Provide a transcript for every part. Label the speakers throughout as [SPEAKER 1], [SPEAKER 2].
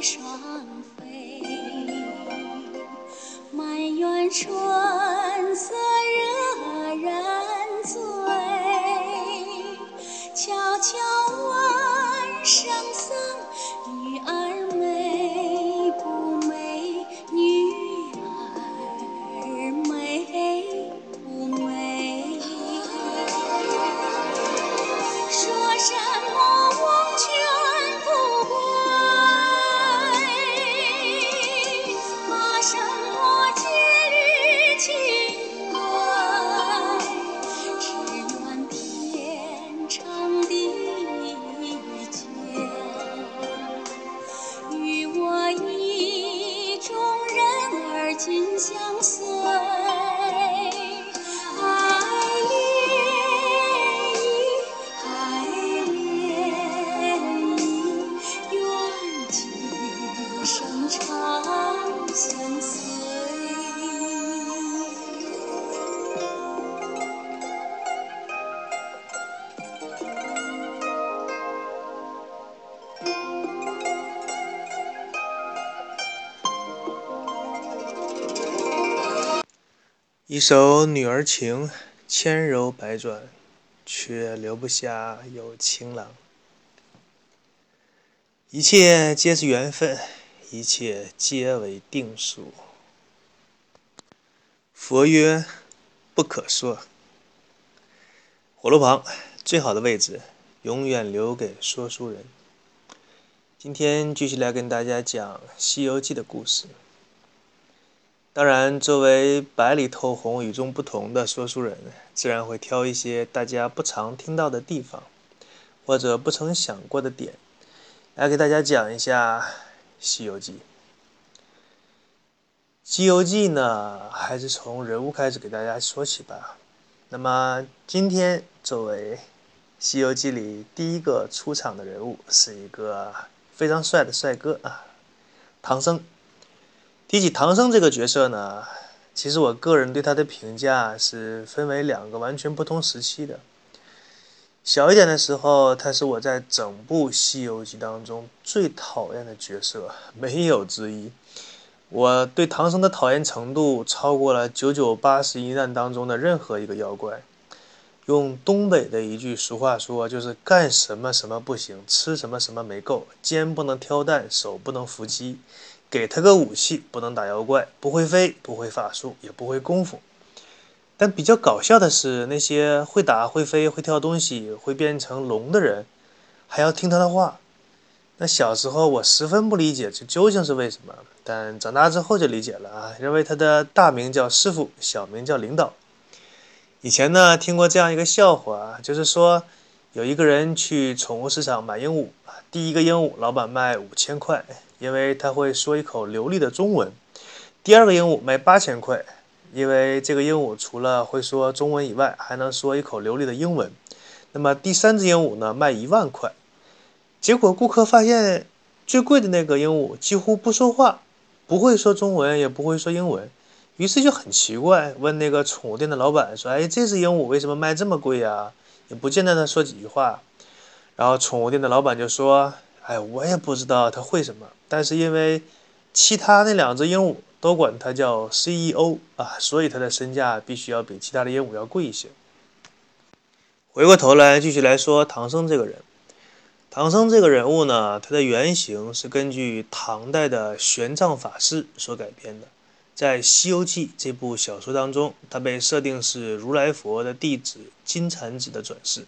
[SPEAKER 1] 双飞，满园春
[SPEAKER 2] 一首《女儿情》，千柔百转，却留不下有情郎。一切皆是缘分，一切皆为定数。佛曰：不可说。火炉旁最好的位置，永远留给说书人。今天继续来跟大家讲《西游记》的故事。当然，作为白里透红、与众不同的说书人，自然会挑一些大家不常听到的地方，或者不曾想过的点，来给大家讲一下《西游记》。《西游记》呢，还是从人物开始给大家说起吧。那么，今天作为《西游记》里第一个出场的人物，是一个非常帅的帅哥啊，唐僧。提起唐僧这个角色呢，其实我个人对他的评价是分为两个完全不同时期的。小一点的时候，他是我在整部《西游记》当中最讨厌的角色，没有之一。我对唐僧的讨厌程度超过了九九八十一难当中的任何一个妖怪。用东北的一句俗话说，就是干什么什么不行，吃什么什么没够，肩不能挑担，手不能扶鸡。给他个武器，不能打妖怪，不会飞，不会法术，也不会功夫。但比较搞笑的是，那些会打、会飞、会跳东西、会变成龙的人，还要听他的话。那小时候我十分不理解，这究竟是为什么？但长大之后就理解了啊，认为他的大名叫师傅，小名叫领导。以前呢，听过这样一个笑话啊，就是说有一个人去宠物市场买鹦鹉，第一个鹦鹉老板卖五千块。因为他会说一口流利的中文。第二个鹦鹉卖八千块，因为这个鹦鹉除了会说中文以外，还能说一口流利的英文。那么第三只鹦鹉呢，卖一万块。结果顾客发现最贵的那个鹦鹉几乎不说话，不会说中文，也不会说英文，于是就很奇怪，问那个宠物店的老板说：“哎，这只鹦鹉为什么卖这么贵呀？也不见得它说几句话。”然后宠物店的老板就说。哎，我也不知道他会什么，但是因为其他那两只鹦鹉都管他叫 CEO 啊，所以他的身价必须要比其他的鹦鹉要贵一些。回过头来继续来说唐僧这个人，唐僧这个人物呢，他的原型是根据唐代的玄奘法师所改编的，在《西游记》这部小说当中，他被设定是如来佛的弟子金蝉子的转世。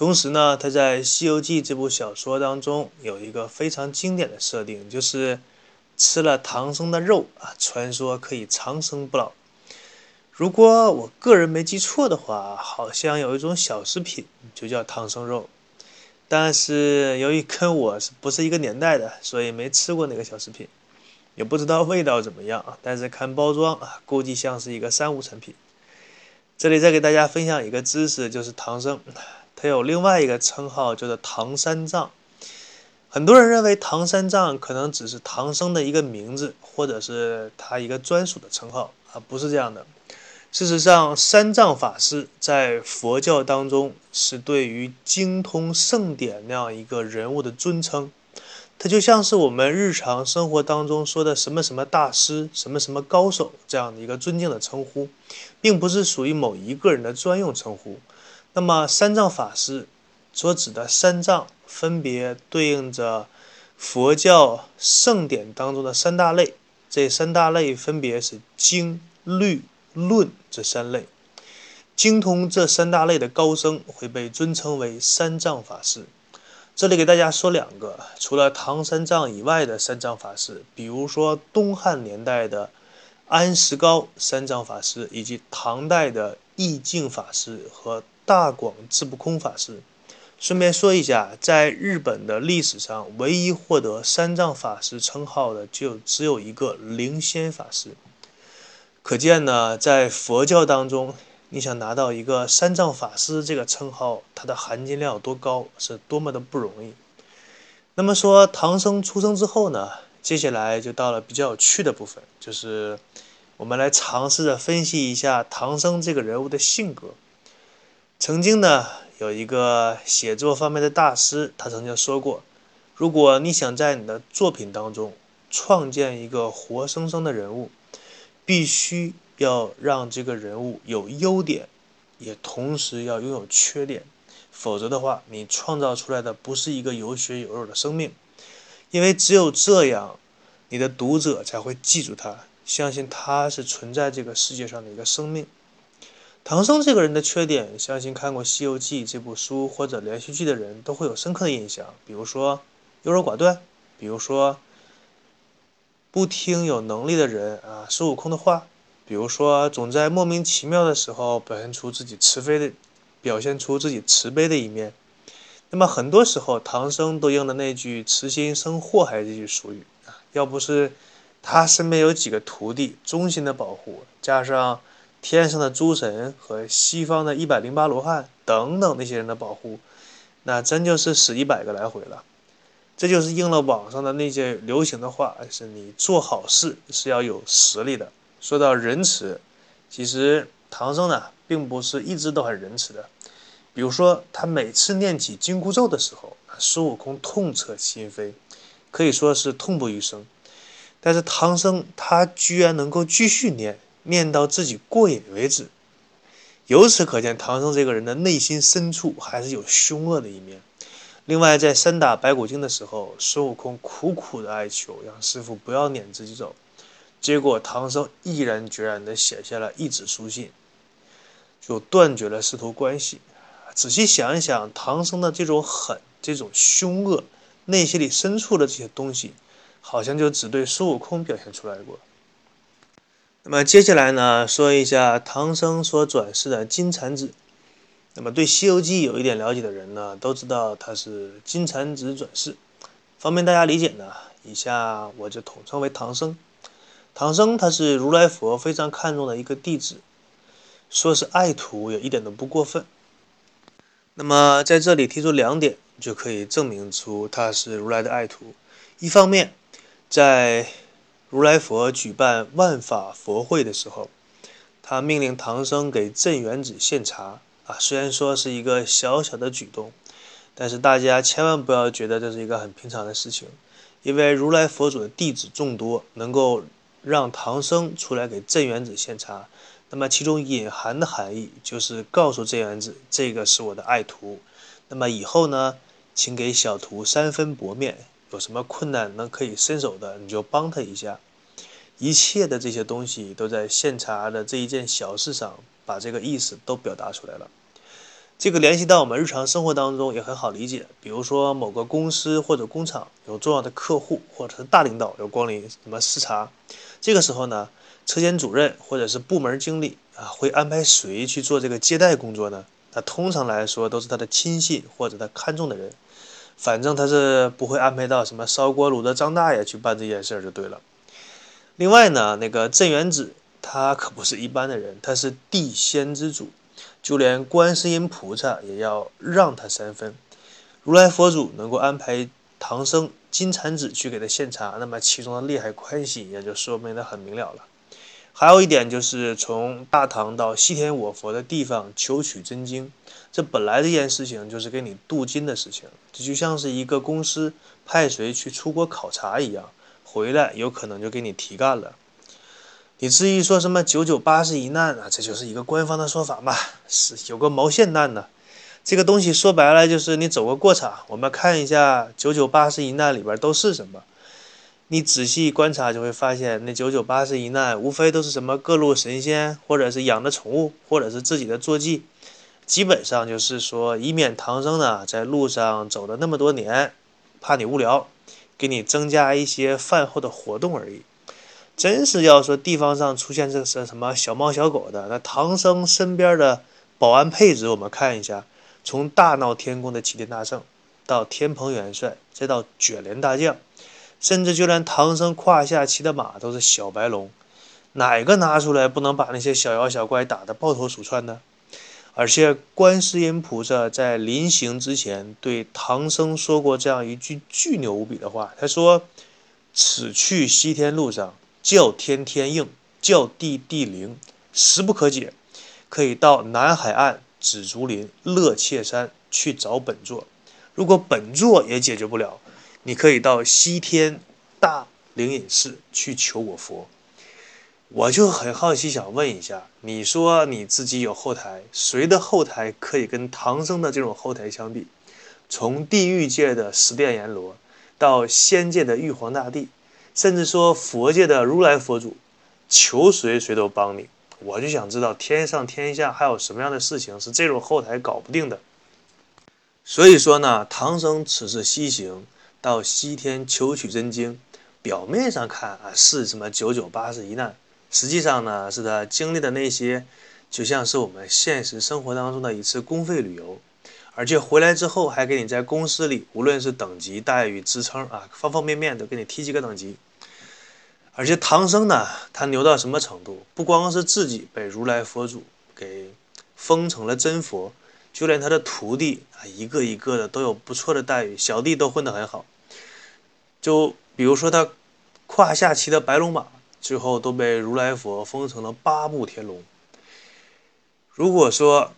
[SPEAKER 2] 同时呢，他在《西游记》这部小说当中有一个非常经典的设定，就是吃了唐僧的肉啊，传说可以长生不老。如果我个人没记错的话，好像有一种小食品就叫唐僧肉。但是由于跟我是不是一个年代的，所以没吃过那个小食品，也不知道味道怎么样啊。但是看包装啊，估计像是一个三无产品。这里再给大家分享一个知识，就是唐僧。他有另外一个称号，叫做唐三藏。很多人认为唐三藏可能只是唐僧的一个名字，或者是他一个专属的称号啊，不是这样的。事实上，三藏法师在佛教当中是对于精通圣典那样一个人物的尊称。它就像是我们日常生活当中说的什么什么大师、什么什么高手这样的一个尊敬的称呼，并不是属于某一个人的专用称呼。那么三藏法师所指的三藏，分别对应着佛教圣典当中的三大类，这三大类分别是经、律、论这三类。精通这三大类的高僧会被尊称为三藏法师。这里给大家说两个，除了唐三藏以外的三藏法师，比如说东汉年代的安石高三藏法师，以及唐代的义净法师和大广智不空法师。顺便说一下，在日本的历史上，唯一获得三藏法师称号的就只有一个灵仙法师。可见呢，在佛教当中。你想拿到一个三藏法师这个称号，它的含金量有多高，是多么的不容易。那么说，唐僧出生之后呢？接下来就到了比较有趣的部分，就是我们来尝试着分析一下唐僧这个人物的性格。曾经呢，有一个写作方面的大师，他曾经说过：如果你想在你的作品当中创建一个活生生的人物，必须。要让这个人物有优点，也同时要拥有缺点，否则的话，你创造出来的不是一个有血有肉的生命。因为只有这样，你的读者才会记住他，相信他是存在这个世界上的一个生命。唐僧这个人的缺点，相信看过《西游记》这部书或者连续剧的人都会有深刻的印象，比如说优柔寡断，比如说不听有能力的人啊孙悟空的话。比如说，总在莫名其妙的时候表现出自己慈悲的，表现出自己慈悲的一面。那么很多时候，唐僧都应了那句“慈心生祸害”这句俗语啊。要不是他身边有几个徒弟忠心的保护，加上天上的诸神和西方的一百零八罗汉等等那些人的保护，那真就是死一百个来回了。这就是应了网上的那些流行的话：是你做好事是要有实力的。说到仁慈，其实唐僧呢并不是一直都很仁慈的。比如说，他每次念起紧箍咒的时候，孙悟空痛彻心扉，可以说是痛不欲生。但是唐僧他居然能够继续念，念到自己过瘾为止。由此可见，唐僧这个人的内心深处还是有凶恶的一面。另外，在三打白骨精的时候，孙悟空苦苦的哀求，让师傅不要撵自己走。结果唐僧毅然决然地写下了一纸书信，就断绝了师徒关系。仔细想一想，唐僧的这种狠、这种凶恶，内心里深处的这些东西，好像就只对孙悟空表现出来过。那么接下来呢，说一下唐僧所转世的金蝉子。那么对《西游记》有一点了解的人呢，都知道他是金蝉子转世。方便大家理解呢，以下我就统称为唐僧。唐僧他是如来佛非常看重的一个弟子，说是爱徒也一点都不过分。那么在这里提出两点，就可以证明出他是如来的爱徒。一方面，在如来佛举办万法佛会的时候，他命令唐僧给镇元子献茶啊，虽然说是一个小小的举动，但是大家千万不要觉得这是一个很平常的事情，因为如来佛祖的弟子众多，能够。让唐僧出来给镇元子献茶，那么其中隐含的含义就是告诉镇元子，这个是我的爱徒。那么以后呢，请给小徒三分薄面，有什么困难能可以伸手的，你就帮他一下。一切的这些东西都在现查的这一件小事上，把这个意思都表达出来了。这个联系到我们日常生活当中也很好理解，比如说某个公司或者工厂有重要的客户或者是大领导要光临什么视察，这个时候呢，车间主任或者是部门经理啊会安排谁去做这个接待工作呢？那通常来说都是他的亲信或者他看中的人，反正他是不会安排到什么烧锅炉的张大爷去办这件事儿就对了。另外呢，那个镇元子他可不是一般的人，他是地仙之主。就连观世音菩萨也要让他三分，如来佛祖能够安排唐僧金蝉子去给他献茶，那么其中的利害关系也就说明的很明了了。还有一点就是从大唐到西天我佛的地方求取真经，这本来这件事情就是给你镀金的事情，这就像是一个公司派谁去出国考察一样，回来有可能就给你提干了。你至于说什么九九八十一难啊，这就是一个官方的说法嘛，是有个毛线难呢？这个东西说白了就是你走个过场，我们看一下九九八十一难里边都是什么。你仔细观察就会发现，那九九八十一难无非都是什么各路神仙，或者是养的宠物，或者是自己的坐骑，基本上就是说以免唐僧呢在路上走了那么多年，怕你无聊，给你增加一些饭后的活动而已。真是要说地方上出现这是什么小猫小狗的，那唐僧身边的保安配置，我们看一下。从大闹天宫的齐天大圣，到天蓬元帅，再到卷帘大将，甚至就连唐僧胯下骑的马都是小白龙，哪个拿出来不能把那些小妖小怪打得抱头鼠窜呢？而且观世音菩萨在临行之前对唐僧说过这样一句巨牛无比的话，他说：“此去西天路上，叫天天应，叫地地灵，实不可解，可以到南海岸。”紫竹林、乐切山去找本座，如果本座也解决不了，你可以到西天大灵隐寺去求我佛。我就很好奇，想问一下，你说你自己有后台，谁的后台可以跟唐僧的这种后台相比？从地狱界的十殿阎罗，到仙界的玉皇大帝，甚至说佛界的如来佛祖，求谁谁都帮你。我就想知道天上天下还有什么样的事情是这种后台搞不定的。所以说呢，唐僧此次西行到西天求取真经，表面上看啊是什么九九八十一难，实际上呢是他经历的那些，就像是我们现实生活当中的一次公费旅游，而且回来之后还给你在公司里，无论是等级待遇、职称啊，方方面面都给你提几个等级。而且唐僧呢，他牛到什么程度？不光是自己被如来佛祖给封成了真佛，就连他的徒弟啊，一个一个的都有不错的待遇，小弟都混得很好。就比如说他胯下骑的白龙马，最后都被如来佛封成了八部天龙。如果说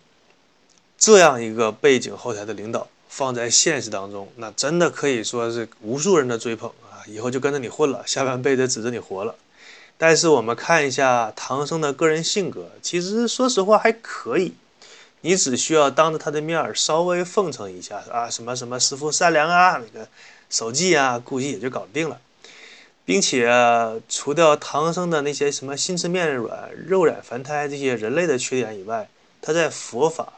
[SPEAKER 2] 这样一个背景后台的领导放在现实当中，那真的可以说是无数人的追捧啊。以后就跟着你混了，下半辈子指着你活了。但是我们看一下唐僧的个人性格，其实说实话还可以。你只需要当着他的面儿稍微奉承一下啊，什么什么师傅善良啊，那个守纪啊，估计也就搞定了。并且除掉唐僧的那些什么心慈面软、肉染凡胎这些人类的缺点以外，他在佛法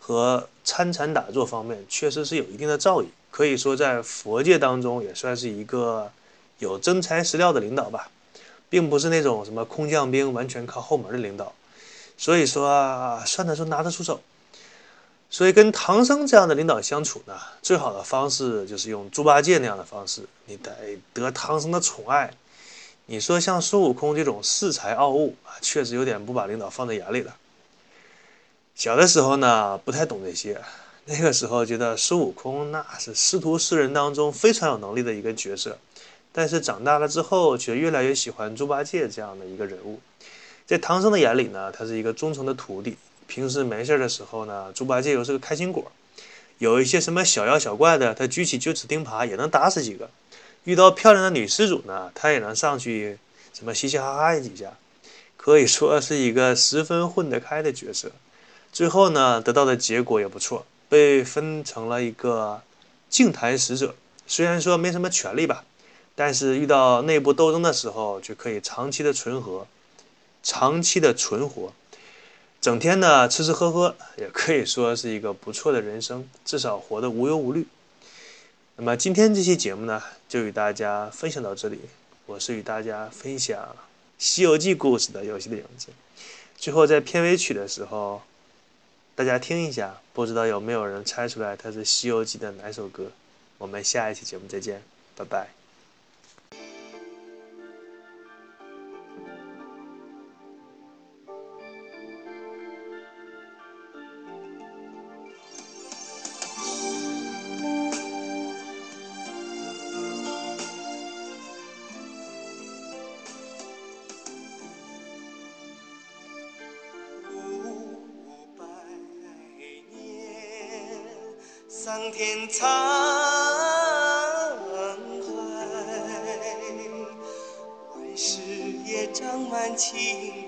[SPEAKER 2] 和参禅打坐方面确实是有一定的造诣。可以说，在佛界当中也算是一个有真材实料的领导吧，并不是那种什么空降兵，完全靠后门的领导。所以说啊，算得出拿得出手。所以，跟唐僧这样的领导相处呢，最好的方式就是用猪八戒那样的方式，你得得唐僧的宠爱。你说像孙悟空这种恃才傲物啊，确实有点不把领导放在眼里了。小的时候呢，不太懂这些。那个时候觉得孙悟空那是师徒四人当中非常有能力的一个角色，但是长大了之后却越来越喜欢猪八戒这样的一个人物。在唐僧的眼里呢，他是一个忠诚的徒弟。平时没事的时候呢，猪八戒又是个开心果。有一些什么小妖小怪的，他举起九齿钉耙也能打死几个。遇到漂亮的女施主呢，他也能上去什么嘻嘻哈哈几下，可以说是一个十分混得开的角色。最后呢，得到的结果也不错。被分成了一个净坛使者，虽然说没什么权利吧，但是遇到内部斗争的时候，就可以长期的存活，长期的存活，整天呢吃吃喝喝，也可以说是一个不错的人生，至少活得无忧无虑。那么今天这期节目呢，就与大家分享到这里。我是与大家分享《西游记》故事的游戏的影子。最后在片尾曲的时候。大家听一下，不知道有没有人猜出来它是《西游记》的哪首歌？我们下一期节目再见，拜拜。
[SPEAKER 3] 桑田沧
[SPEAKER 2] 海，万事也长满情。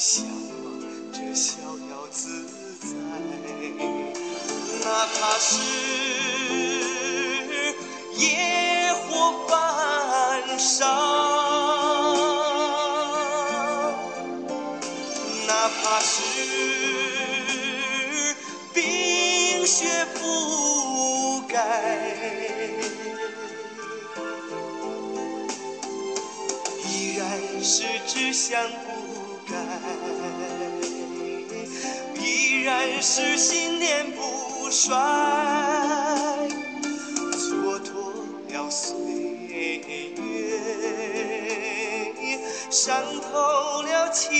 [SPEAKER 2] 向往着逍遥自在，哪怕是野火焚烧，还是信念不衰，蹉跎了岁月，伤透了情